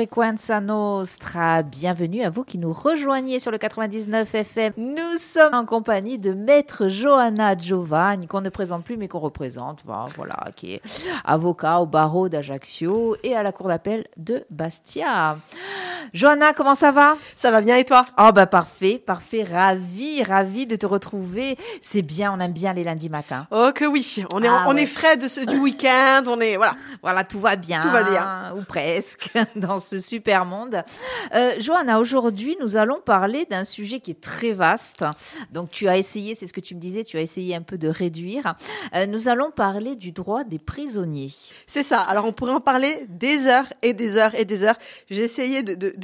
Frequenza Nostra. Bienvenue à vous qui nous rejoignez sur le 99 FM. Nous sommes en compagnie de Maître Johanna Giovanni, qu'on ne présente plus mais qu'on représente, voilà, qui est avocat au barreau d'Ajaccio et à la cour d'appel de Bastia. Johanna, comment ça va? Ça va bien et toi? Oh bah parfait, parfait, ravi, ravi de te retrouver. C'est bien, on aime bien les lundis matins. Oh que oui, on est, Ah on ouais. est frais de ce, du week-end, on est voilà. Voilà, tout va bien. Tout va bien. Ou presque, dans ce super monde. Euh, Johanna, aujourd'hui, nous allons parler d'un sujet qui est très vaste. Donc, tu as essayé, c'est ce que tu me disais, tu as essayé un peu de réduire. Euh, nous allons parler du droit des prisonniers. C'est ça. Alors on pourrait en parler des heures et des heures et des heures. J'ai essayé de,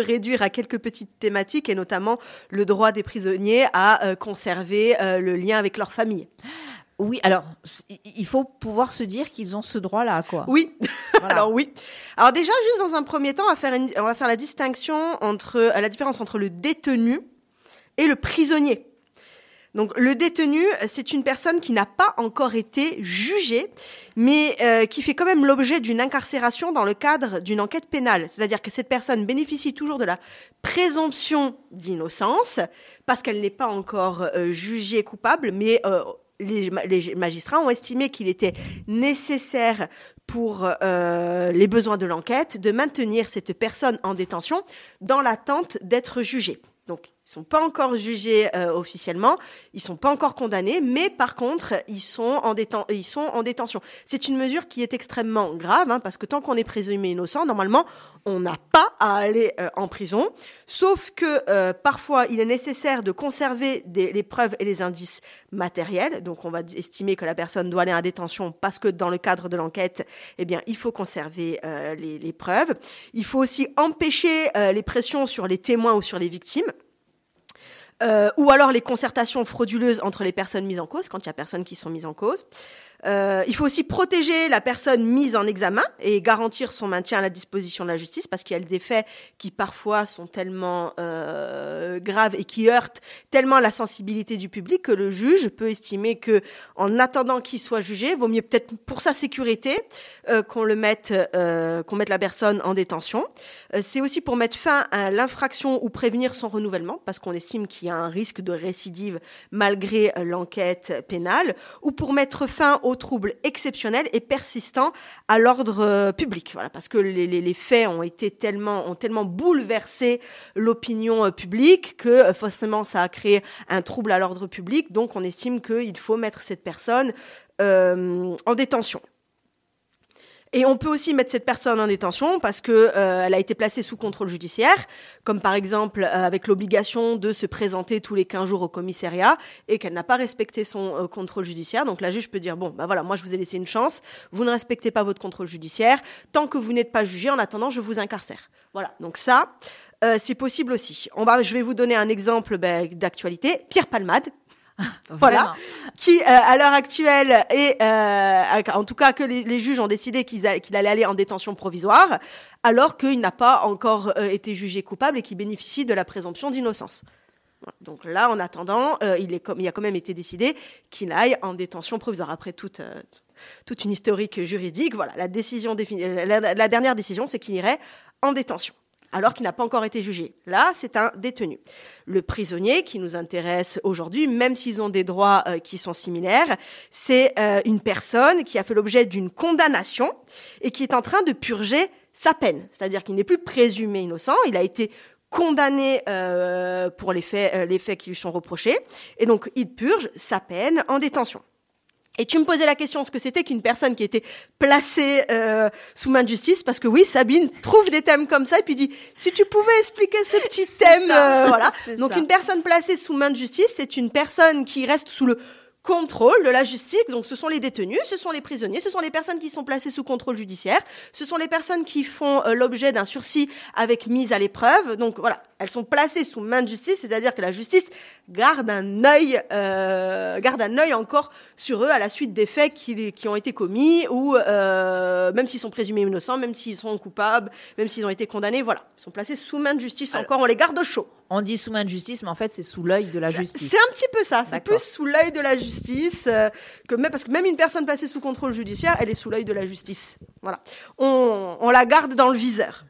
réduire à quelques petites thématiques et notamment le droit des prisonniers à euh, conserver euh, le lien avec leur famille. Oui, alors, il faut pouvoir se dire qu'ils ont ce droit-là, quoi. Oui. Voilà. Alors oui. Alors déjà, juste dans un premier temps, on va faire, une- on va faire la distinction entre euh, la différence entre le détenu et le prisonnier. Donc le détenu, c'est une personne qui n'a pas encore été jugée, mais euh, qui fait quand même l'objet d'une incarcération dans le cadre d'une enquête pénale. C'est-à-dire que cette personne bénéficie toujours de la présomption d'innocence parce qu'elle n'est pas encore euh, jugée coupable, mais euh, les, ma- les magistrats ont estimé qu'il était nécessaire pour euh, les besoins de l'enquête de maintenir cette personne en détention dans l'attente d'être jugée. Ils sont pas encore jugés euh, officiellement, ils sont pas encore condamnés, mais par contre, ils sont en, déten- ils sont en détention. C'est une mesure qui est extrêmement grave, hein, parce que tant qu'on est présumé innocent, normalement, on n'a pas à aller euh, en prison, sauf que euh, parfois, il est nécessaire de conserver les preuves et les indices matériels. Donc, on va estimer que la personne doit aller en détention parce que dans le cadre de l'enquête, eh il faut conserver les, preuves. Il faut aussi empêcher les pressions sur les témoins ou sur les victimes. Euh, ou alors les concertations frauduleuses entre les personnes mises en cause, quand il y a personnes qui sont mises en cause. Euh, il faut aussi protéger la personne mise en examen et garantir son maintien à la disposition de la justice, parce qu'il y a des faits qui parfois sont tellement euh, graves et qui heurtent tellement la sensibilité du public que le juge peut estimer que, en attendant qu'il soit jugé, vaut mieux peut-être pour sa sécurité euh, qu'on le mette, qu'on mette la personne en détention. C'est aussi pour mettre fin à l'infraction ou prévenir son renouvellement, parce qu'on estime qu'il y a un risque de récidive malgré l'enquête pénale, ou pour mettre fin aux troubles exceptionnels et persistants à l'ordre euh, public. Voilà, parce que les, faits ont été tellement, ont tellement bouleversé l'opinion euh, publique que euh, forcément ça a créé un trouble à l'ordre public. Donc on estime qu'il faut mettre cette personne en détention. Et on peut aussi mettre cette personne en détention parce que euh, a été placée sous contrôle judiciaire, comme par exemple euh, avec l'obligation de se présenter tous les 15 jours au commissariat et qu'elle n'a pas respecté son euh, contrôle judiciaire. Donc la juge peut dire bon bah voilà, moi je vous ai laissé une chance, vous ne respectez pas votre contrôle judiciaire, tant que vous n'êtes pas jugé, en attendant je vous incarcère. Voilà, donc ça euh, c'est possible aussi. On va, je vais vous donner un exemple ben, d'actualité. Pierre Palmade, voilà. Qui, euh, à l'heure actuelle, est, euh, en tout cas que les, les juges ont décidé qu'il allait aller en détention provisoire, alors qu'il n'a pas encore euh, été jugé coupable et qu'il bénéficie de la présomption d'innocence. Donc là, en attendant, il, est comme, il a quand même été décidé qu'il aille en détention provisoire. Après toute, toute une historique juridique, voilà, la, décision défini- la, la- la dernière décision, c'est qu'il irait en détention alors qu'il n'a pas encore été jugé. Là, c'est un détenu. Le prisonnier qui nous intéresse aujourd'hui, même s'ils ont des droits euh, qui sont similaires, c'est euh, une personne qui a fait l'objet d'une condamnation et qui est en train de purger sa peine. C'est-à-dire qu'il n'est plus présumé innocent, il a été condamné euh, pour les faits, euh, les faits qui lui sont reprochés, et donc il purge sa peine en détention. Et tu me posais la question ce que c'était qu'une personne qui était placée euh, sous main de justice, parce que oui, Sabine trouve des thèmes comme ça et puis dit si tu pouvais expliquer ce petit thème, ça, euh, voilà. Donc ça. une personne placée sous main de justice, c'est une personne qui reste sous le contrôle de la justice. Donc ce sont les détenus, ce sont les prisonniers, ce sont les personnes qui sont placées sous contrôle judiciaire, ce sont les personnes qui font euh, l'objet d'un sursis avec mise à l'épreuve. Donc voilà, elles sont placées sous main de justice, c'est-à-dire que la justice garde un œil, euh, garde un œil encore sur eux à la suite des faits qui, qui ont été commis ou euh, même s'ils sont présumés innocents, même s'ils sont coupables, même s'ils ont été condamnés, voilà, ils sont placés sous main de justice. Encore, on les garde au chaud. On dit sous main de justice, mais en fait, c'est sous l'œil de la justice. C'est un petit peu ça. C'est plus sous l'œil de la justice euh, que même parce que même une personne placée sous contrôle judiciaire, elle est sous l'œil de la justice. Voilà. On, on la garde dans le viseur.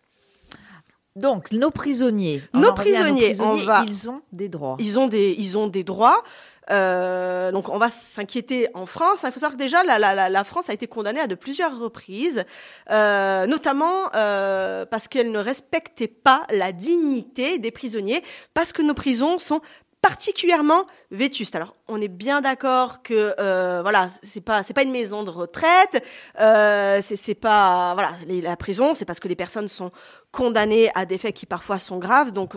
Donc, nos prisonniers. On Nos prisonniers, on va- Ils ont des droits. Ils ont des, ils ont des droits. Euh, donc on va s'inquiéter en France. Il faut savoir que déjà la, France a été condamnée à de plusieurs reprises, euh, notamment euh, parce qu'elle ne respectait pas la dignité des prisonniers, parce que nos prisons sont particulièrement vétustes. Alors, on est bien d'accord que euh, voilà, c'est pas c'est pas une maison de retraite, c'est pas voilà, la prison, c'est parce que les personnes sont condamnées à des faits qui parfois sont graves. Donc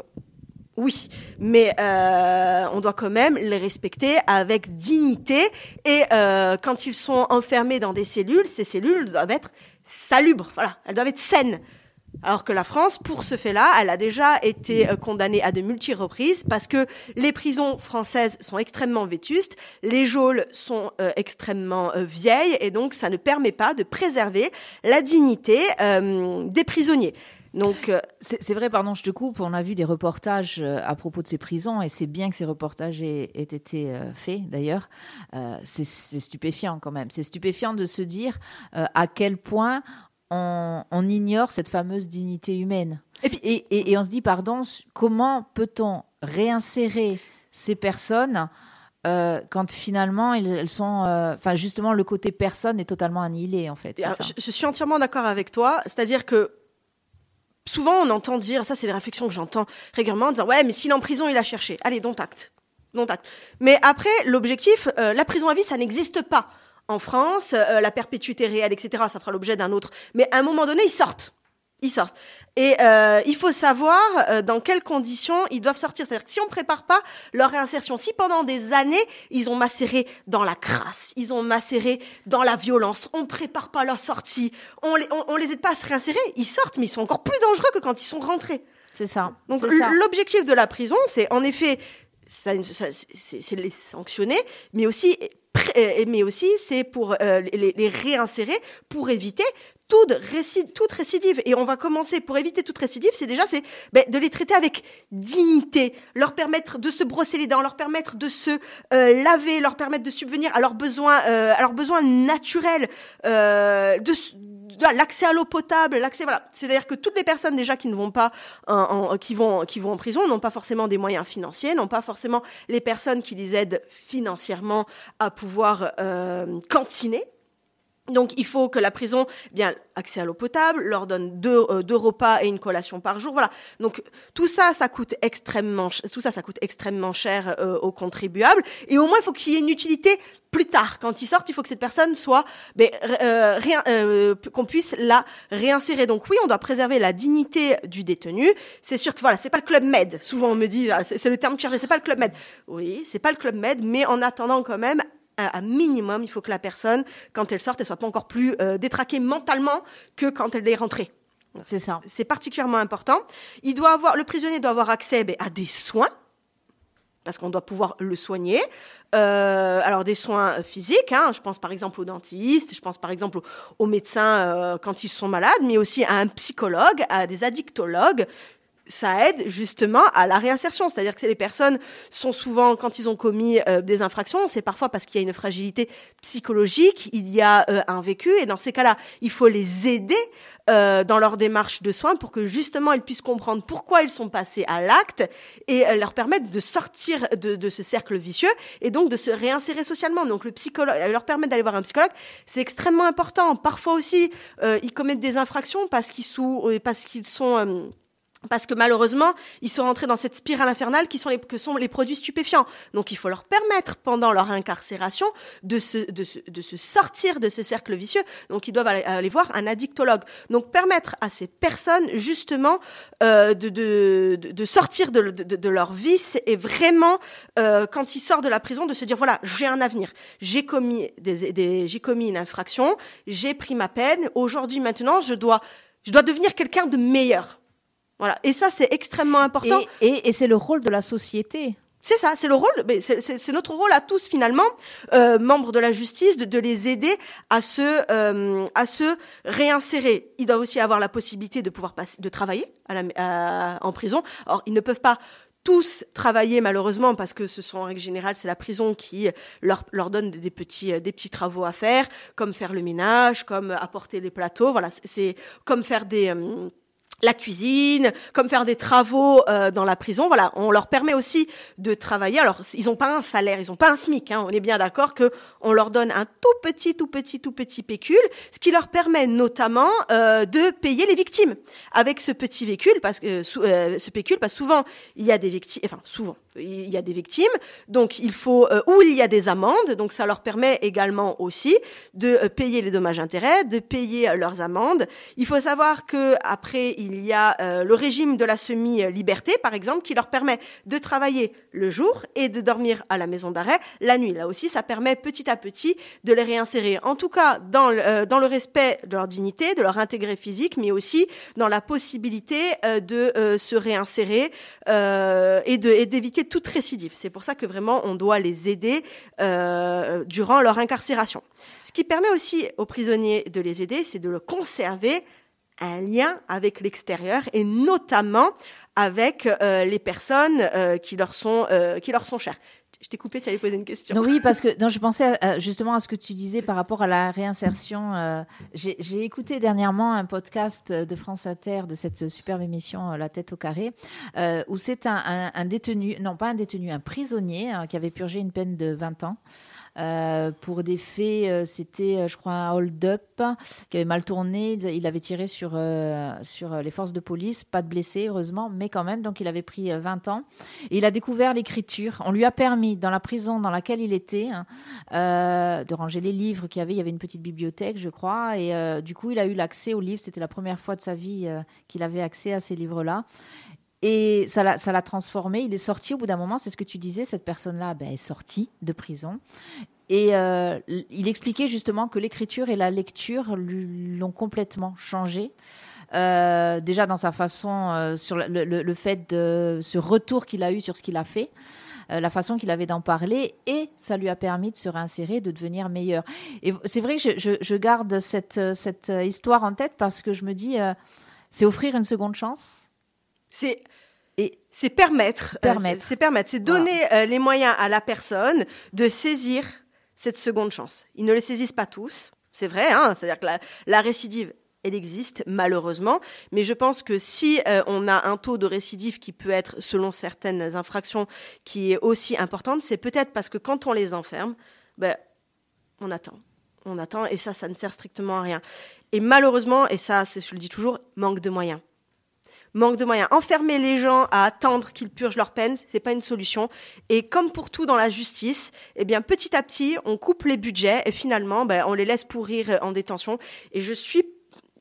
oui, mais euh, on doit quand même les respecter avec dignité. Et euh, quand ils sont enfermés dans des cellules, ces cellules doivent être salubres. Voilà, elles doivent être saines. Alors que la France, pour ce fait-là, elle a déjà été euh, condamnée à de multi reprises parce que les prisons françaises sont extrêmement vétustes, les geôles sont extrêmement vieilles et donc ça ne permet pas de préserver la dignité des prisonniers. Donc euh, C'est vrai, pardon, je te coupe. On a vu des reportages euh, à propos de ces prisons et c'est bien que ces reportages aient, aient été euh, faits d'ailleurs. Euh, c'est stupéfiant quand même. C'est stupéfiant de se dire euh, à quel point on, on ignore cette fameuse dignité humaine. Et puis- et, et- et on se dit, pardon, comment peut-on réinsérer ces personnes euh, quand finalement elles sont. euh, Enfin, justement, le côté personne est totalement annihilé en fait. c'est Alors, ça. je, je suis entièrement d'accord avec toi. C'est-à-dire que souvent on entend dire, ça c'est des réflexions que j'entends régulièrement, en disant ouais mais s'il est en prison il a cherché. Allez, dont acte. Dont acte. Mais après, l'objectif, euh, la prison à vie, ça n'existe pas. En France, euh, la perpétuité réelle, etc., ça fera l'objet d'un autre. Mais à un moment donné, ils sortent. Ils sortent. Et euh, il faut savoir euh, dans quelles conditions ils doivent sortir. C'est-à-dire que si on ne prépare pas leur réinsertion, si pendant des années, ils ont macéré dans la crasse, ils ont macéré dans la violence, on ne prépare pas leur sortie, on les, on, on les aide pas à se réinsérer, ils sortent, mais ils sont encore plus dangereux que quand ils sont rentrés. C'est ça. Donc l'objectif de la prison, c'est en effet, c'est les sanctionner, mais aussi, mais aussi c'est pour euh, les, les réinsérer pour éviter toute, réci- toute récidive. Et on va commencer pour éviter toute récidive, c'est déjà c'est ben, de les traiter avec dignité, leur permettre de se brosser les dents, leur permettre de se euh, laver, leur permettre de subvenir à leurs besoins, euh, à leurs besoins naturels, euh, de l'accès à l'eau potable, l'accès voilà. C'est-à-dire que toutes les personnes déjà qui ne vont pas qui vont qui vont en prison n'ont pas forcément des moyens financiers, n'ont pas forcément les personnes qui les aident financièrement à pouvoir cantiner. Donc il faut que la prison, eh bien accès à l'eau potable, leur donne deux, euh, deux repas et une collation par jour. Voilà. Donc tout ça, ça coûte extrêmement, tout ça, ça coûte extrêmement cher euh, aux contribuables. Et au moins, il faut qu'il y ait une utilité plus tard. Quand ils sortent, il faut que cette personne soit, ben, euh, euh, qu'on puisse la réinsérer. Donc oui, on doit préserver la dignité du détenu. C'est sûr que voilà, c'est pas le club med. Souvent on me dit, ah, c'est le terme cherché, c'est pas le club med. Oui, c'est pas le club med, mais en attendant quand même à, à minimum, il faut que la personne, quand elle sorte, elle soit pas encore plus euh, détraquée mentalement que quand elle est rentrée. C'est ça. C'est particulièrement important. Il doit avoir, le prisonnier doit avoir accès ben, à des soins, parce qu'on doit pouvoir le soigner. Euh, alors des soins physiques, hein, je pense par exemple aux dentistes, je pense par exemple aux, aux médecins euh, quand ils sont malades, mais aussi à un psychologue, à des addictologues. Ça aide justement à la réinsertion, c'est-à-dire que les personnes sont souvent, quand ils ont commis euh, des infractions, c'est parfois parce qu'il y a une fragilité psychologique, il y a euh, un vécu, et dans ces cas-là, il faut les aider euh, dans leur démarche de soins pour que justement ils puissent comprendre pourquoi ils sont passés à l'acte et leur permettre de sortir de, ce cercle vicieux et donc de se réinsérer socialement. Donc le psychologue, leur permettre d'aller voir un psychologue, c'est extrêmement important. Parfois aussi, ils commettent des infractions parce qu'ils sont, parce que malheureusement, ils sont rentrés dans cette spirale infernale qui sont les, que sont les produits stupéfiants. Donc il faut leur permettre, pendant leur incarcération, de se, de se, de se sortir de ce cercle vicieux. Donc ils doivent aller, aller voir un addictologue. Donc permettre à ces personnes, justement, euh, de, de, de, sortir de, de, de leur vice et vraiment, euh, quand ils sortent de la prison, de se dire, voilà, j'ai un avenir. J'ai commis, des, des, j'ai commis une infraction, j'ai pris ma peine. Aujourd'hui, maintenant, je dois, je dois devenir quelqu'un de meilleur. Voilà. Et ça, c'est extrêmement important. Et, et, et c'est le rôle de la société. C'est ça, c'est le rôle, c'est- notre rôle à tous finalement, euh, membres de la justice, de, de les aider à se, euh, à se réinsérer. Ils doivent aussi avoir la possibilité de pouvoir passer, de travailler à la, à- en prison. Or, ils ne peuvent pas tous travailler malheureusement parce que ce sont en règle générale c'est la prison qui leur, leur donne des petits des petits travaux à faire comme faire le ménage comme apporter les plateaux voilà c'est- c'est comme faire des euh, la cuisine, comme faire des travaux euh, dans la prison. Voilà, on leur permet aussi de travailler. Alors, ils n'ont pas un salaire, ils n'ont pas un SMIC. Hein. On est bien d'accord que on leur donne un tout petit, tout petit, tout petit pécule, ce qui leur permet notamment euh, de payer les victimes avec ce petit véhicule, parce que euh, ce pécule, parce souvent il y a des victimes, enfin souvent il y a des victimes, donc il faut euh, ou il y a des amendes, donc ça leur permet également aussi de euh, payer les dommages-intérêts, de payer euh, leurs amendes. Il faut savoir que après il y a le régime de la semi-liberté, par exemple, qui leur permet de travailler le jour et de dormir à la maison d'arrêt la nuit. Là aussi, ça permet petit à petit de les réinsérer, en tout cas dans le, le respect de leur dignité, de leur intégrité physique, mais aussi dans la possibilité de se réinsérer et d'éviter toute récidive. C'est pour ça que vraiment on doit les aider euh, durant leur incarcération. Ce qui permet aussi aux prisonniers de les aider, c'est de le conserver un lien avec l'extérieur et notamment avec euh, les personnes euh, qui leur sont qui leur sont chères je t'ai coupé, tu allais poser une question. oui, parce que je pensais justement à ce que tu disais par rapport à la réinsertion. Euh, j'ai écouté dernièrement un podcast de France Inter de cette superbe émission euh, La tête au carré, euh, où c'est un, détenu, non pas un détenu, un prisonnier hein, qui avait purgé une peine de 20 ans. Euh, pour des faits, euh, c'était, euh, je crois, un hold-up qui avait mal tourné. Il avait tiré sur, sur les forces de police, pas de blessés, heureusement, mais quand même. Donc, il avait pris 20 ans. Et il a découvert l'écriture. On lui a permis, dans la prison dans laquelle il était, hein, de ranger les livres qu'il y avait. Il y avait une petite bibliothèque, je crois. Et du coup, il a eu l'accès aux livres. C'était la première fois de sa vie qu'il avait accès à ces livres-là. Et ça l'a transformé. Il est sorti au bout d'un moment, c'est ce que tu disais, cette personne-là ben, est sortie de prison. Et euh, il expliquait justement que l'écriture et la lecture l'ont complètement changé. Euh, déjà dans sa façon, euh, sur le, fait de ce retour qu'il a eu sur ce qu'il a fait, la façon qu'il avait d'en parler, et ça lui a permis de se réinsérer, de devenir meilleur. Et c'est vrai que je, je, garde cette, cette histoire en tête parce que je me dis, c'est offrir une seconde chance. C'est c'est permettre, euh, c'est permettre, c'est donner euh, les moyens à la personne de saisir cette seconde chance. Ils ne les saisissent pas tous, c'est vrai, hein, c'est-à-dire que la, récidive, elle existe malheureusement, mais je pense que si euh, on a un taux de récidive qui peut être, selon certaines infractions, qui est aussi importante, c'est peut-être parce que quand on les enferme, ben, on attend, on attend, et ça, ça ne sert strictement à rien. Et malheureusement, et ça, je le dis toujours, manque de moyens manque de moyens. Enfermer les gens à attendre qu'ils purgent leur peine, c'est pas une solution. Et comme pour tout dans la justice, eh bien petit à petit, on coupe les budgets et finalement, ben, on les laisse pourrir en détention. Et je suis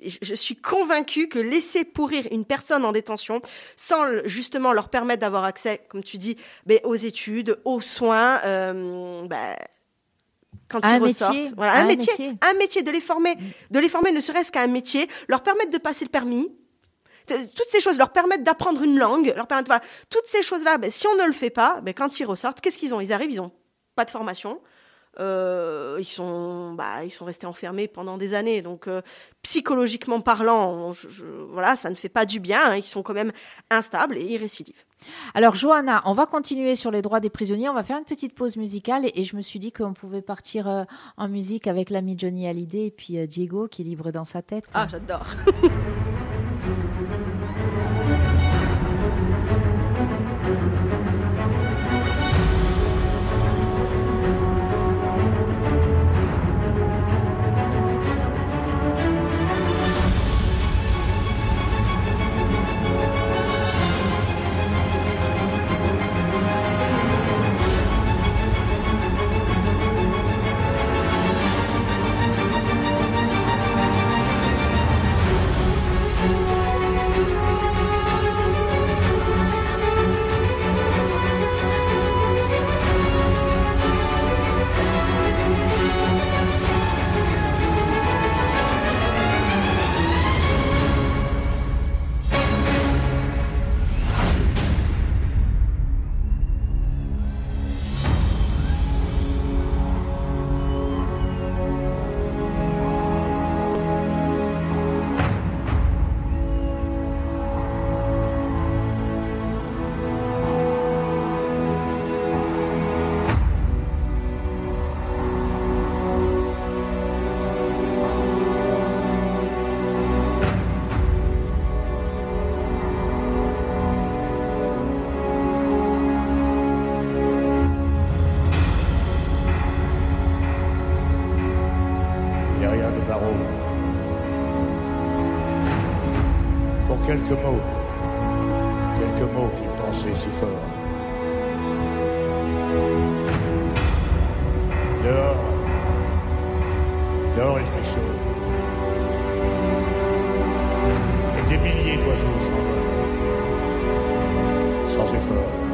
je suis convaincue que laisser pourrir une personne en détention sans justement leur permettre d'avoir accès, comme tu dis, ben, aux études, aux soins, euh, ben, quand ils ressortent, voilà, un, métier, un métier, de les former, de les former ne serait-ce qu'à un métier, leur permettre de passer le permis, toutes ces choses leur permettent d'apprendre une langue, leur permettent, voilà, toutes ces choses-là, ben, si on ne le fait pas, ben, quand ils ressortent, qu'est-ce qu'ils ont? Ils arrivent, ils n'ont pas de formation. Euh, ils sont, bah, ils sont restés enfermés pendant des années. Donc, euh, psychologiquement parlant, voilà, ça ne fait pas du bien. Hein. ils sont quand même instables et irrécidifs. Alors, Johanna, on va continuer sur les droits des prisonniers. On va faire une petite pause musicale et, je me suis dit qu'on pouvait partir euh, en musique avec l'ami Johnny Hallyday et puis Diego qui est libre dans sa tête. Ah, j'adore. sans effort.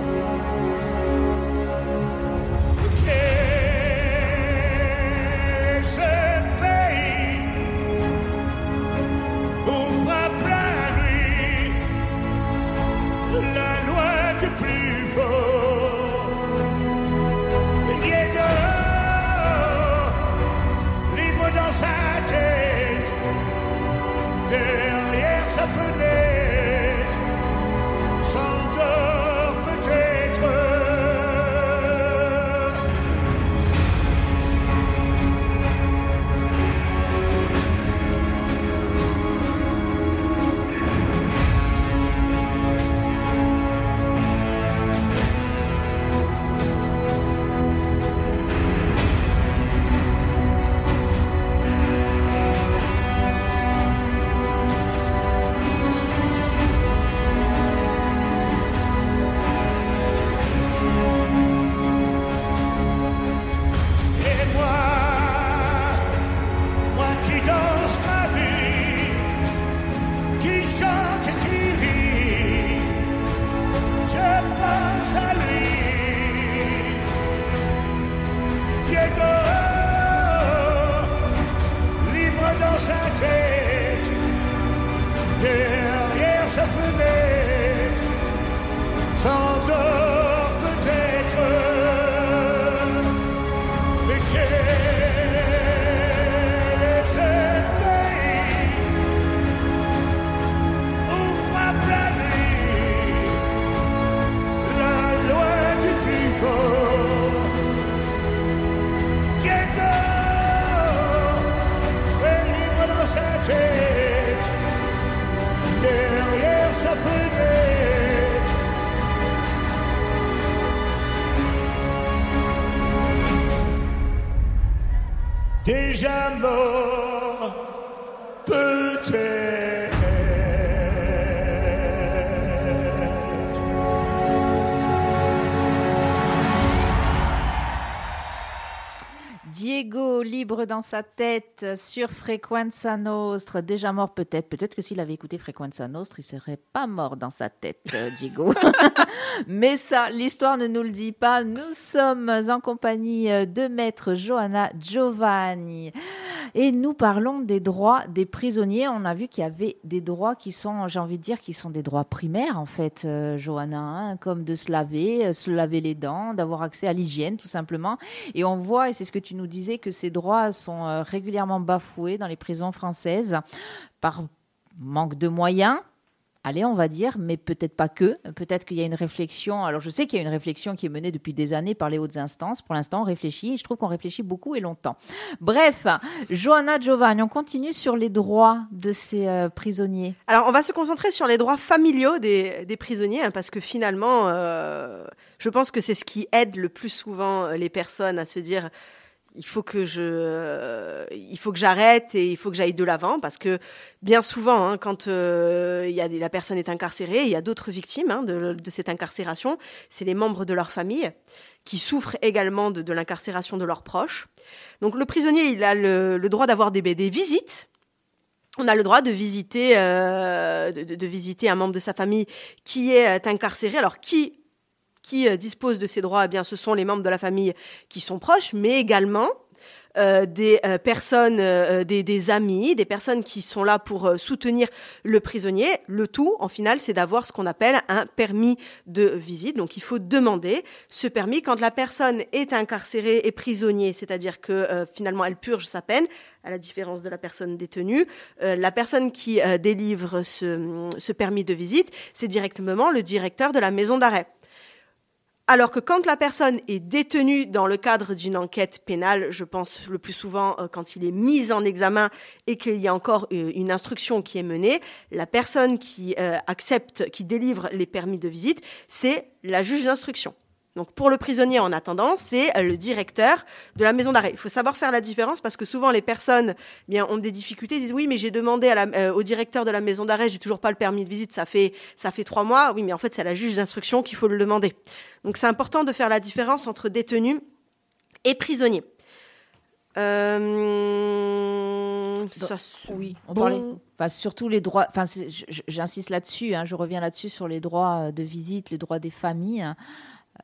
Dans sa tête sur Frequenza Nostre, déjà mort peut-être. Peut-être que s'il avait écouté Frequenza Nostre, il serait pas mort dans sa tête, euh, Diego. Mais ça, l'histoire ne nous le dit pas. Nous sommes en compagnie euh, de maître Johanna Giovanni. Et nous parlons des droits des prisonniers. On a vu qu'il y avait des droits qui sont, j'ai envie de dire, qui sont des droits primaires, en fait, euh, Johanna, hein, comme de se laver, se laver les dents, d'avoir accès à l'hygiène, tout simplement. Et on voit, et c'est ce que tu nous disais, que ces droits sont euh, régulièrement bafoués dans les prisons françaises par manque de moyens. Allez, on va dire, mais peut-être pas que. Peut-être qu'il y a une réflexion. Alors, je sais qu'il y a une réflexion qui est menée depuis des années par les hautes instances. Pour l'instant, on réfléchit et je trouve qu'on réfléchit beaucoup et longtemps. Bref, Johanna Giovanni, on continue sur les droits de ces euh, prisonniers. Alors, on va se concentrer sur les droits familiaux des, prisonniers, hein, parce que finalement, euh, je pense que c'est ce qui aide le plus souvent les personnes à se dire il faut que je, euh, il faut que j'arrête et il faut que j'aille de l'avant, parce que bien souvent, hein, quand euh, la personne est incarcérée, il y a d'autres victimes hein, de, cette incarcération, c'est les membres de leur famille qui souffrent également de, l'incarcération de leurs proches. Donc le prisonnier, il a le, droit d'avoir des, visites on a le droit de visiter, euh, de, visiter un membre de sa famille qui est incarcéré. Alors, qui, qui euh, dispose de ces droits Eh bien, ce sont les membres de la famille qui sont proches, mais également euh, des euh, personnes, euh, des, des amis, des personnes qui sont là pour euh, soutenir le prisonnier. Le tout, en final, c'est d'avoir ce qu'on appelle un permis de visite. Donc, il faut demander ce permis quand la personne est incarcérée et prisonnier, c'est-à-dire que euh, finalement, elle purge sa peine, à la différence de la personne détenue. La personne qui délivre ce, ce permis de visite, c'est directement le directeur de la maison d'arrêt. Alors que quand la personne est détenue dans le cadre d'une enquête pénale, je pense le plus souvent euh, quand il est mis en examen et qu'il y a encore euh, une instruction qui est menée, la personne qui euh, accepte, qui délivre les permis de visite, c'est la juge d'instruction. Donc pour le prisonnier en attendant, c'est euh, le directeur de la maison d'arrêt. Il faut savoir faire la différence parce que souvent les personnes eh bien ont des difficultés, ils disent oui mais j'ai demandé à la, euh, au directeur de la maison d'arrêt, j'ai toujours pas le permis de visite, ça fait ça fait trois mois. Oui mais en fait c'est à la juge d'instruction qu'il faut le demander. Donc c'est important de faire la différence entre détenu et prisonnier. Euh, ça Oui, on Bon. parlait. Enfin, surtout les droits. Enfin, j'insiste là-dessus. hein, je reviens là-dessus sur les droits de visite, les droits des familles. hein.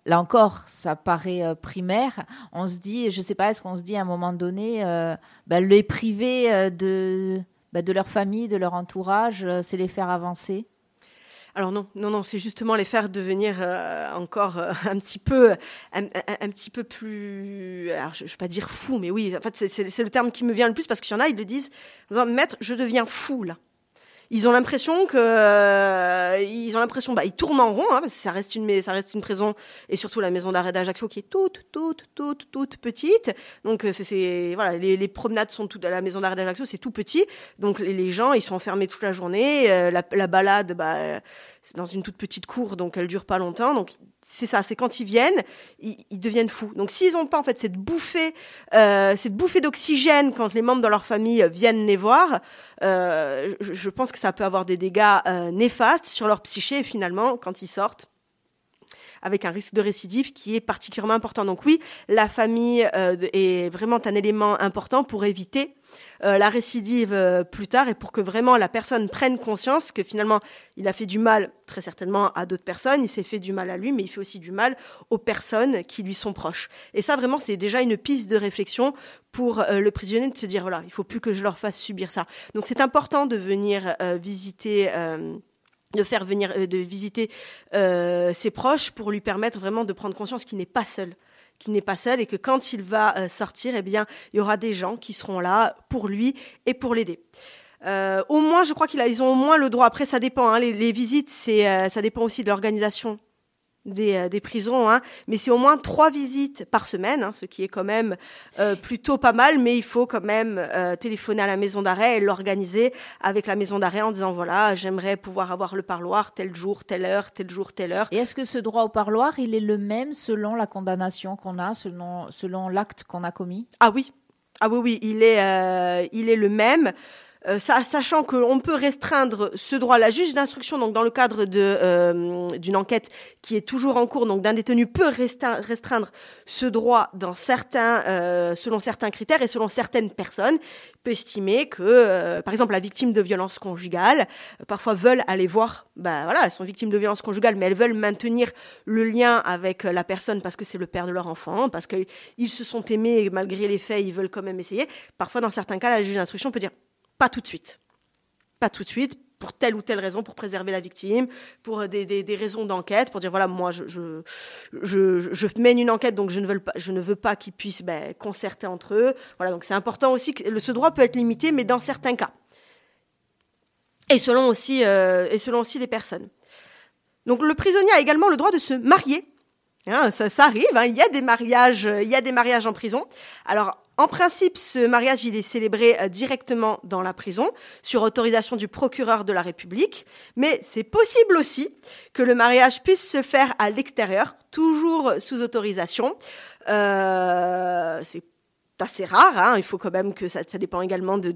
Là encore, ça paraît euh, primaire. On se dit, je sais pas, est-ce qu'on se dit à un moment donné, euh, bah, les priver euh, de, bah, de leur famille, de leur entourage, c'est les faire avancer? Alors non, non, non, c'est justement les faire devenir encore un petit peu, un, petit peu plus. Alors je, je vais pas dire fou, mais oui, en fait c'est le terme qui me vient le plus parce qu'il y en a, ils le disent, en disant, maître, je deviens fou là. Ils ont l'impression que, euh, ils ont l'impression, bah, ils tournent en rond, hein, parce que ça reste une, mais- ça reste une prison et surtout la maison d'arrêt d'Ajaccio qui est toute, toute, toute, toute petite. Donc euh, c'est, voilà, les, promenades sont toutes à la maison d'arrêt d'Ajaccio, c'est tout petit. Donc les, gens, ils sont enfermés toute la journée. euh, la, la balade, bah, c'est dans une toute petite cour, donc elle dure pas longtemps. Donc c'est ça, c'est quand ils viennent, ils, ils deviennent fous. Donc s'ils n'ont pas en fait cette bouffée, euh, cette bouffée d'oxygène quand les membres de leur famille viennent les voir, euh, je, je pense que ça peut avoir des dégâts euh, néfastes sur leur psyché et finalement quand ils sortent avec un risque de récidive qui est particulièrement important. Donc oui, la famille euh, est vraiment un élément important pour éviter euh, la récidive euh, plus tard et pour que vraiment la personne prenne conscience que finalement il a fait du mal très certainement à d'autres personnes, il s'est fait du mal à lui, mais il fait aussi du mal aux personnes qui lui sont proches. Et ça vraiment c'est déjà une piste de réflexion pour le prisonnier de se dire voilà, il faut plus que je leur fasse subir ça. Donc c'est important de venir visiter. De faire venir, euh, de visiter euh, ses proches pour lui permettre vraiment de prendre conscience qu'il n'est pas seul qu'il n'est pas seul et que quand il va euh, sortir, eh bien, il y aura des gens qui seront là pour lui et pour l'aider. Au moins, je crois qu'ils ont au moins le droit. Après, ça dépend. hein, les, visites, ça dépend aussi de l'organisation des, euh, des prisons. hein, mais c'est au moins trois visites par semaine, hein, ce qui est quand même euh, plutôt pas mal. Mais il faut quand même euh, téléphoner à la maison d'arrêt et l'organiser avec la maison d'arrêt en disant voilà, j'aimerais pouvoir avoir le parloir tel jour, telle heure, tel jour, telle heure. Et est-ce que ce droit au parloir, il est le même selon la condamnation qu'on a, selon, selon l'acte qu'on a commis? Ah oui, ah oui, oui, il est, euh, il est le même. Euh, sachant qu'on peut restreindre ce droit, la juge d'instruction, donc dans le cadre euh, d'une enquête qui est toujours en cours, donc d'un détenu peut restreindre ce droit dans certains, euh, selon certains critères et selon certaines personnes, peut estimer que, par exemple, la victime de violence conjugale, euh, parfois veulent aller voir, bah voilà, elles sont victimes de violence conjugale, mais elles veulent maintenir le lien avec la personne parce que c'est le père de leur enfant, parce qu'ils se sont aimés et malgré les faits, ils veulent quand même essayer. Parfois, dans certains cas, la juge d'instruction peut dire pas tout de suite. Pas tout de suite, pour telle ou telle raison, pour préserver la victime, pour des, des- raisons d'enquête, pour dire voilà, moi, je, mène une enquête, donc je ne veux pas, je ne veux qu'ils puissent ben, concerter entre eux. Voilà, donc c'est important aussi que ce droit peut être limité, mais dans certains cas. Et selon aussi, euh, et selon aussi les personnes. Donc le prisonnier a également le droit de se marier. Hein, ça, ça arrive, hein, il y a des mariages, euh, il y a des mariages en prison. Alors en principe, ce mariage, il est célébré euh, directement dans la prison, sur autorisation du procureur de la République. Mais c'est possible aussi que le mariage puisse se faire à l'extérieur, toujours sous autorisation. Euh, assez rare. hein. Il faut quand même que ça, ça dépend également du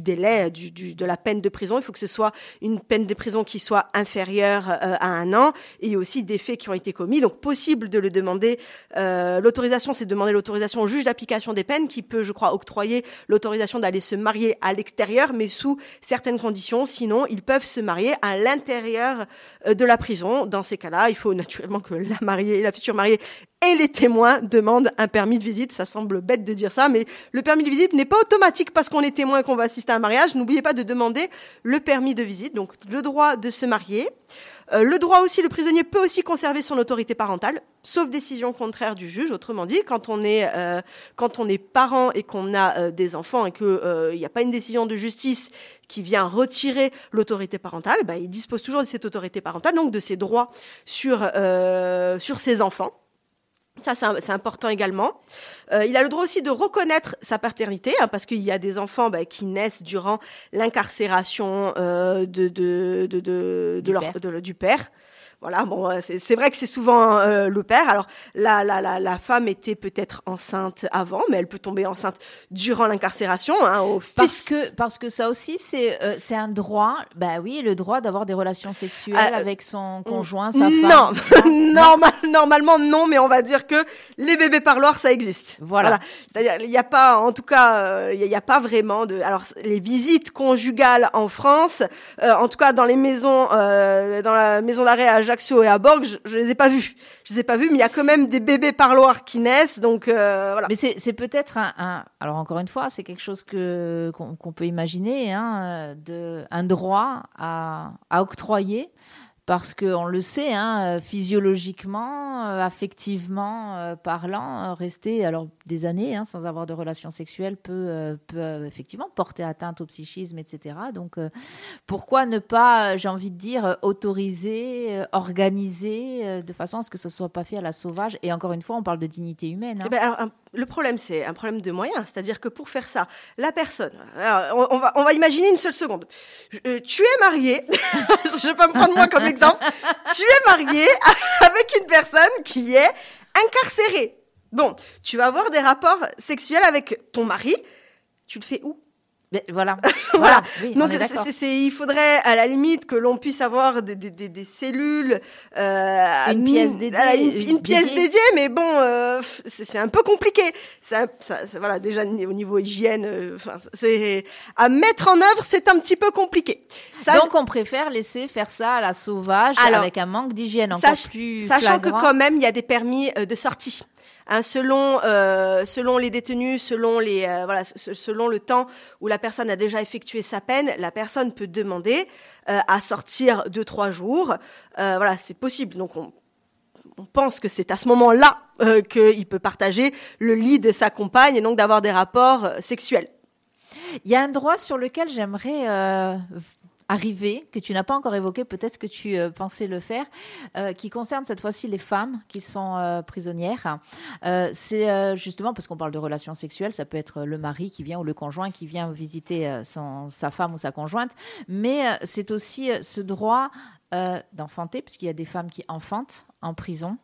délai, de la peine de prison. Il faut que ce soit une peine de prison qui soit inférieure euh, à un an et aussi des faits qui ont été commis. Donc possible de le demander. Euh, l'autorisation, c'est de demander l'autorisation au juge d'application des peines qui peut, je crois, octroyer l'autorisation d'aller se marier à l'extérieur, mais sous certaines conditions. Sinon, ils peuvent se marier à l'intérieur euh, de la prison. Dans ces cas-là, il faut naturellement que la mariée, la future mariée et les témoins demandent un permis de visite. Ça semble bête de dire ça, mais le permis de visite n'est pas automatique parce qu'on est témoin qu'on va assister à un mariage. N'oubliez pas de demander le permis de visite, donc le droit de se marier. Euh, le droit aussi, le prisonnier peut aussi conserver son autorité parentale, sauf décision contraire du juge. Autrement dit, quand on est euh, quand on est parent et qu'on a euh, des enfants et que il n'y a pas une décision de justice qui vient retirer l'autorité parentale, bah, il dispose toujours de cette autorité parentale, donc de ses droits sur euh, sur ses enfants. Ça, c'est important également. Euh, il a le droit aussi de reconnaître sa paternité, hein, parce qu'il y a des enfants bah, qui naissent durant l'incarcération euh, de, de, de, de, de Du leur, père. de- du père. Voilà, bon, euh, c'est vrai que c'est souvent euh, le père. Alors, la, la, la, la femme était peut-être enceinte avant, mais elle peut tomber enceinte durant l'incarcération. Hein, au Parce que, parce que ça aussi, c'est euh, c'est un droit, bah oui, le droit d'avoir des relations sexuelles euh, avec son conjoint, sa femme. Non, Normal, normalement non, mais on va dire que les bébés parloirs, ça existe. Voilà. C'est-à-dire, il n'y a pas, en tout cas, euh, il n'y a, pas vraiment de. Alors, les visites conjugales en France, euh, en tout cas dans les maisons, euh, dans la maison d'arrêt à Et à Borg, je, je les ai pas vus. Je les ai pas vus, mais il y a quand même des bébés parloirs qui naissent, donc euh, voilà. Mais c'est peut-être un, Alors, encore une fois, c'est quelque chose que qu'on peut imaginer, hein, un droit à, à octroyer. Parce qu'on le sait, hein, euh, physiologiquement, euh, affectivement euh, parlant, rester alors des années hein, sans avoir de relations sexuelles peut, effectivement porter atteinte au psychisme, etc. Donc, pourquoi ne pas, j'ai envie de dire, autoriser, organiser de façon à ce que ce soit pas fait à la sauvage? Et encore une fois, on parle de dignité humaine. hein. Eh ben, le problème, c'est un problème de moyens. C'est-à-dire que pour faire ça, la personne, on, va, imaginer une seule seconde. Tu es marié, je vais pas me prendre moi comme tu es marié avec une personne qui est incarcérée. Bon, tu vas avoir des rapports sexuels avec ton mari. Tu le fais où? Mais voilà. Voilà. Oui, Donc, est c'est- c'est- il faudrait à la limite que l'on puisse avoir des, des, des, des cellules, euh, Une à- pièce à dédiée, la- une, une une pièce dédiée. dédiée, mais bon, euh, c'est c'est un peu compliqué. Ça, ça, ça- voilà, déjà au niveau hygiène, euh, enfin, c'est à mettre en œuvre, c'est un petit peu compliqué. Ça, Donc, on préfère laisser faire ça à la sauvage Alors, avec un manque d'hygiène encore sach- plus Sachant que quand même, il y a des permis euh, de sortie. Hein, selon, euh, selon les détenus, selon, les, euh, voilà, se- selon le temps où la personne a déjà effectué sa peine, la personne peut demander euh, à sortir deux, trois jours. Voilà, c'est possible. Donc, on, pense que c'est à ce moment-là qu'il peut partager le lit de sa compagne et donc d'avoir des rapports sexuels. Il y a un droit sur lequel j'aimerais arriver, que tu n'as pas encore évoqué, peut-être que tu euh, pensais le faire, euh, qui concerne cette fois-ci les femmes qui sont euh, prisonnières. C'est justement parce qu'on parle de relations sexuelles, ça peut être le mari qui vient ou le conjoint qui vient visiter son, sa femme ou sa conjointe, mais c'est aussi ce droit d'enfanter, puisqu'il y a des femmes qui enfantent en prison.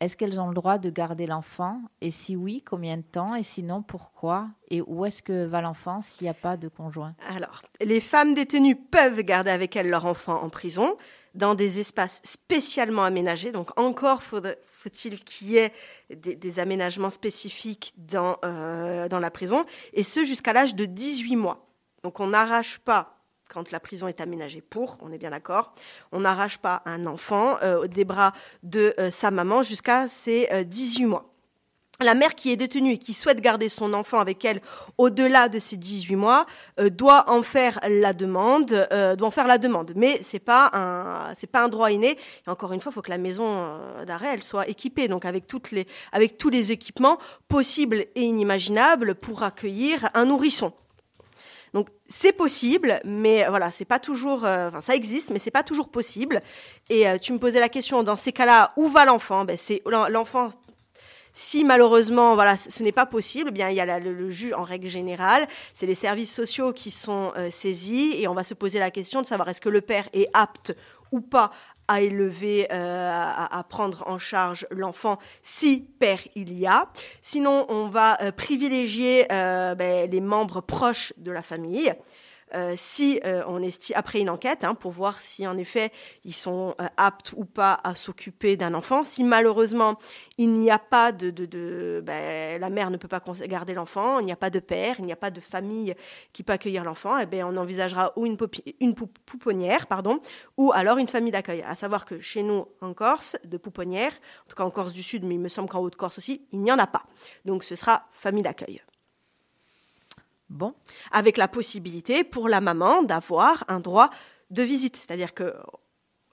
Est-ce qu'elles ont le droit de garder l'enfant? Et si oui, combien de temps? Et sinon, pourquoi? Et où est-ce que va l'enfant s'il n'y a pas de conjoint? Alors, les femmes détenues peuvent garder avec elles leur enfant en prison dans des espaces spécialement aménagés. Donc, encore faut-il qu'il y ait des, des aménagements spécifiques dans, euh, dans la prison, et ce jusqu'à l'âge de 18 mois. Donc, on n'arrache pas, quand la prison est aménagée pour, on est bien d'accord, on n'arrache pas un enfant euh, des bras de euh, sa maman jusqu'à ses euh, 18 mois. La mère qui est détenue et qui souhaite garder son enfant avec elle au-delà de ses 18 mois euh, doit en faire la demande, euh, doit en faire la demande. Mais c'est pas un, c'est pas un droit inné. Et encore une fois, il faut que la maison euh, d'arrêt soit équipée, donc avec tous les équipements possibles et inimaginables pour accueillir un nourrisson. Donc c'est possible, mais voilà, c'est pas toujours. euh, Enfin, ça existe, mais c'est pas toujours possible. Et euh, tu me posais la question dans ces cas-là, où va l'enfant? Ben l'enfant. Si malheureusement, voilà, ce n'est pas possible, eh bien il y a le juge en règle générale, c'est les services sociaux qui sont euh, saisis et on va se poser la question de savoir est-ce que le père est apte ou pas à élever, euh, à, à prendre en charge l'enfant si père il y a. Sinon, on va euh, privilégier euh, ben, les membres proches de la famille. Euh, si euh, on estime après une enquête hein, pour voir si en effet ils sont euh, aptes ou pas à s'occuper d'un enfant. Si malheureusement il n'y a pas de, de, de ben, la mère ne peut pas garder l'enfant, il n'y a pas de père, il n'y a pas de famille qui peut accueillir l'enfant, eh ben on envisagera ou une, pouponnière, pardon, ou alors une famille d'accueil. À savoir que chez nous en Corse, de pouponnières, en tout cas en Corse du Sud, mais il me semble qu'en Haute-Corse aussi, il n'y en a pas. Donc ce sera famille d'accueil Bon, avec la possibilité pour la maman d'avoir un droit de visite. C'est-à-dire que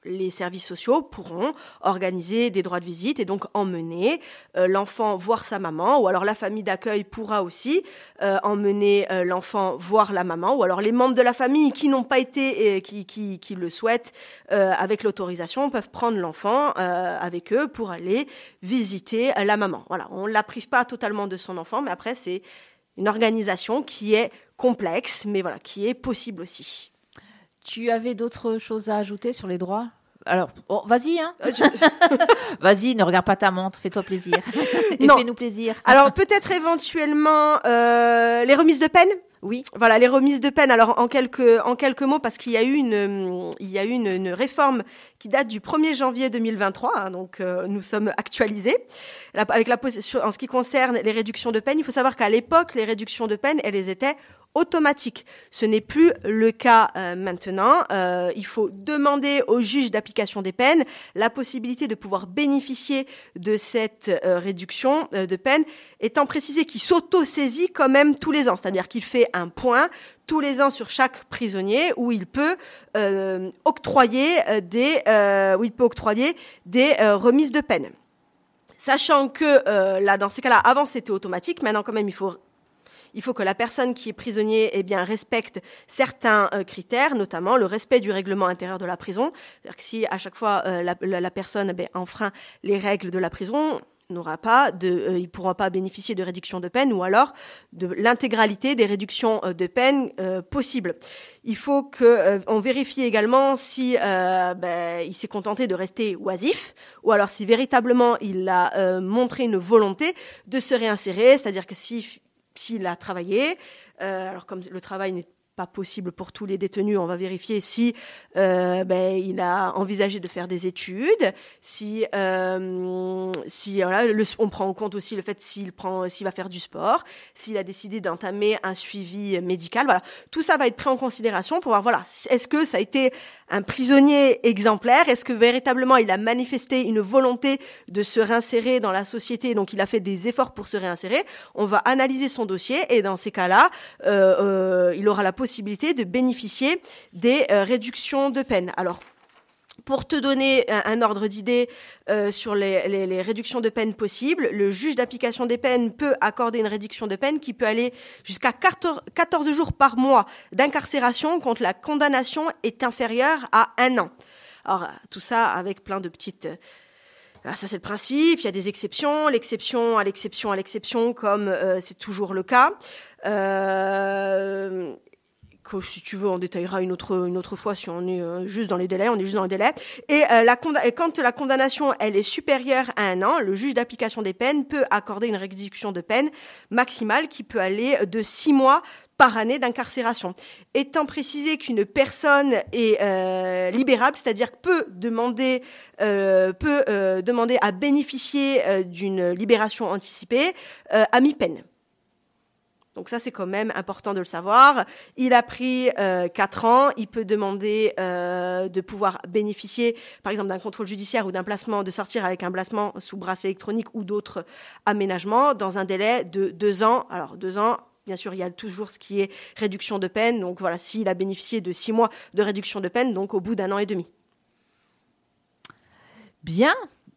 les services sociaux pourront organiser des droits de visite et donc emmener euh, l'enfant voir sa maman, ou alors la famille d'accueil pourra aussi euh, emmener euh, l'enfant voir la maman, ou alors les membres de la famille qui n'ont pas été et qui, qui, qui le souhaitent avec l'autorisation peuvent prendre l'enfant avec eux pour aller visiter la maman. Voilà, on ne la prive pas totalement de son enfant, mais après c'est une organisation qui est complexe, mais voilà, qui est possible aussi. Tu avais d'autres choses à ajouter sur les droits? Alors, vas-y, hein. Euh, vas-y, ne regarde pas ta montre, fais-toi plaisir. Et fais-nous plaisir. Alors, peut-être éventuellement euh, les remises de peine? Oui. Voilà, les remises de peine. Alors, en quelques, en quelques mots, parce qu'il y a eu une, il y a eu une, réforme qui date du 1er janvier 2023, hein, donc euh, nous sommes actualisés. avec la, en ce qui concerne les réductions de peine, il faut savoir qu'à l'époque, les réductions de peine, elles étaient automatique. Ce n'est plus le cas euh, maintenant. Euh, il faut demander au juge d'application des peines la possibilité de pouvoir bénéficier de cette euh, réduction de peine, étant précisé qu'il s'auto-saisit quand même tous les ans, c'est-à-dire qu'il fait un point tous les ans sur chaque prisonnier où il peut octroyer des où il peut octroyer des remises de peine. Sachant que là, dans ces cas-là, avant c'était automatique, maintenant quand même il faut il faut que la personne qui est prisonnier eh bien, respecte certains euh, critères, notamment le respect du règlement intérieur de la prison. C'est-à-dire que si à chaque fois euh, la, personne eh enfreint les règles de la prison, n'aura pas de, euh, pourra pas bénéficier de réduction de peine ou alors de l'intégralité des réductions de peine possibles. Il faut que on vérifie également si ben, il s'est contenté de rester oisif ou alors si véritablement il a montré une volonté de se réinsérer, c'est-à-dire que si s'il a travaillé. Euh, alors comme le travail n'est pas possible pour tous les détenus. On va vérifier si euh, ben, il a envisagé de faire des études, si, euh, si on prend en compte aussi le fait s'il prend, s'il va faire du sport, s'il a décidé d'entamer un suivi médical. Voilà, tout ça va être pris en considération pour voir voilà, est-ce que ça a été un prisonnier exemplaire Est-ce que véritablement il a manifesté une volonté de se réinsérer dans la société, donc il a fait des efforts pour se réinsérer? On va analyser son dossier et dans ces cas-là, euh, euh, il aura la possibilité de bénéficier des euh, réductions de peine. Alors, pour te donner un, ordre d'idée euh, sur les, les, les, réductions de peine possibles, le juge d'application des peines peut accorder une réduction de peine qui peut aller jusqu'à 14 jours par mois d'incarcération quand la condamnation est inférieure à un an. Alors, tout ça avec plein de petites... Ah, ça c'est le principe, il y a des exceptions, l'exception à l'exception à l'exception comme euh, c'est toujours le cas. Euh, si tu veux, on détaillera une autre, une autre fois si on est euh, juste dans les délais, on est juste dans les délais. Et, euh, la quand la condamnation, elle est supérieure à un an, le juge d'application des peines peut accorder une réduction de peine maximale qui peut aller de six mois par année d'incarcération. Étant précisé qu'une personne est euh, libérable, c'est-à-dire peut demander, peut demander à bénéficier d'une libération anticipée à mi-peine. Donc ça, c'est quand même important de le savoir. Il a pris euh, 4 ans. Il peut demander euh, de pouvoir bénéficier, par exemple, d'un contrôle judiciaire ou d'un placement, de sortir avec un placement sous bracelet électronique ou d'autres aménagements dans un délai de 2 ans. Alors 2 ans, Bien sûr, il y a toujours ce qui est réduction de peine. Donc voilà, s'il a bénéficié de six mois de réduction de peine, donc au bout d'un an et demi. Bien,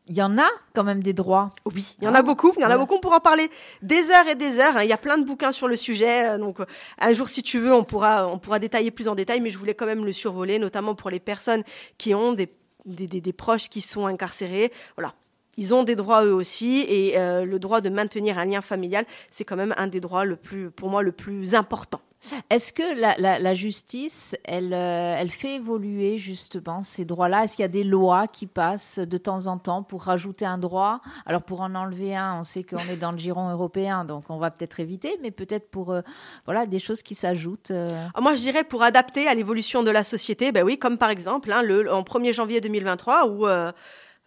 il y en a quand même des droits. Oui, il y en a ah. beaucoup. Il y en a beaucoup. On pourra en parler des heures et des heures. Hein. Il y a plein de bouquins sur le sujet. Euh, donc, euh, un jour, si tu veux, on pourra, on pourra détailler plus en détail. Mais je voulais quand même le survoler, notamment pour les personnes qui ont des, des, des, proches qui sont incarcérés. Voilà. Ils ont des droits eux aussi. Et euh, le droit de maintenir un lien familial, c'est quand même un des droits le plus, pour moi, le plus important. Est-ce que la, justice, elle, euh, elle fait évoluer justement ces droits-là? Est-ce qu'il y a des lois qui passent de temps en temps pour rajouter un droit? Alors pour en enlever un, on sait qu'on est dans le giron européen, donc on va peut-être éviter, mais peut-être pour euh, voilà des choses qui s'ajoutent. Euh. Ah, moi, je dirais pour adapter à l'évolution de la société, ben oui, comme par exemple hein, le, en 1er janvier 2023 où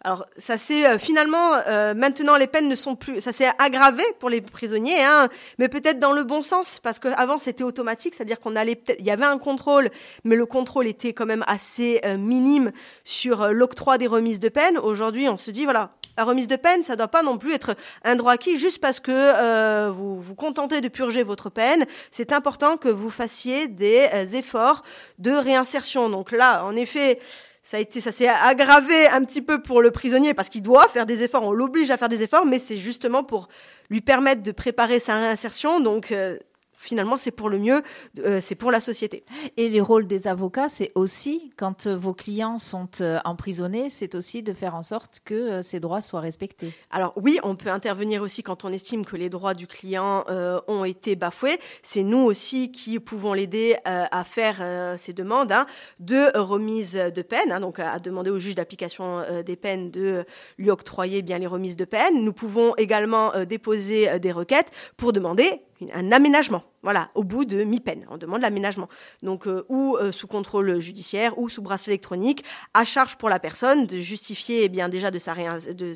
alors, ça s'est euh, finalement euh, maintenant les peines ne sont plus, ça s'est aggravé pour les prisonniers, hein, mais peut-être dans le bon sens parce qu'avant c'était automatique, c'est-à-dire qu'on allait il y avait un contrôle, mais le contrôle était quand même assez euh, minime sur l'octroi des remises de peine. Aujourd'hui, on se dit voilà, la remise de peine, ça doit pas non plus être un droit acquis juste parce que vous vous contentez de purger votre peine. C'est important que vous fassiez des efforts de réinsertion. Donc là, en effet ça a été, ça s'est aggravé un petit peu pour le prisonnier parce qu'il doit faire des efforts, on l'oblige à faire des efforts, mais c'est justement pour lui permettre de préparer sa réinsertion. Donc, euh, finalement, c'est pour le mieux, euh, c'est pour la société. Et les rôles des avocats, c'est aussi, quand euh, vos clients sont euh, emprisonnés, c'est aussi de faire en sorte que ces droits soient respectés. Alors oui, on peut intervenir aussi quand on estime que les droits du client ont été bafoués. C'est nous aussi qui pouvons l'aider à faire ces demandes hein, de remise de peine, hein, donc à demander au juge d'application des peines de lui octroyer bien les remises de peine. Nous pouvons également déposer des requêtes pour demander un aménagement. Voilà, au bout de mi-peine, on demande l'aménagement. Donc, euh, ou euh, sous contrôle judiciaire, ou sous bracelet électronique, à charge pour la personne de justifier eh bien déjà de sa, de,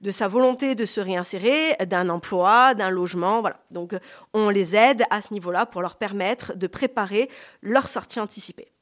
de sa volonté de se réinsérer, d'un emploi, d'un logement. Voilà. Donc, on les aide à ce niveau-là pour leur permettre de préparer leur sortie anticipée.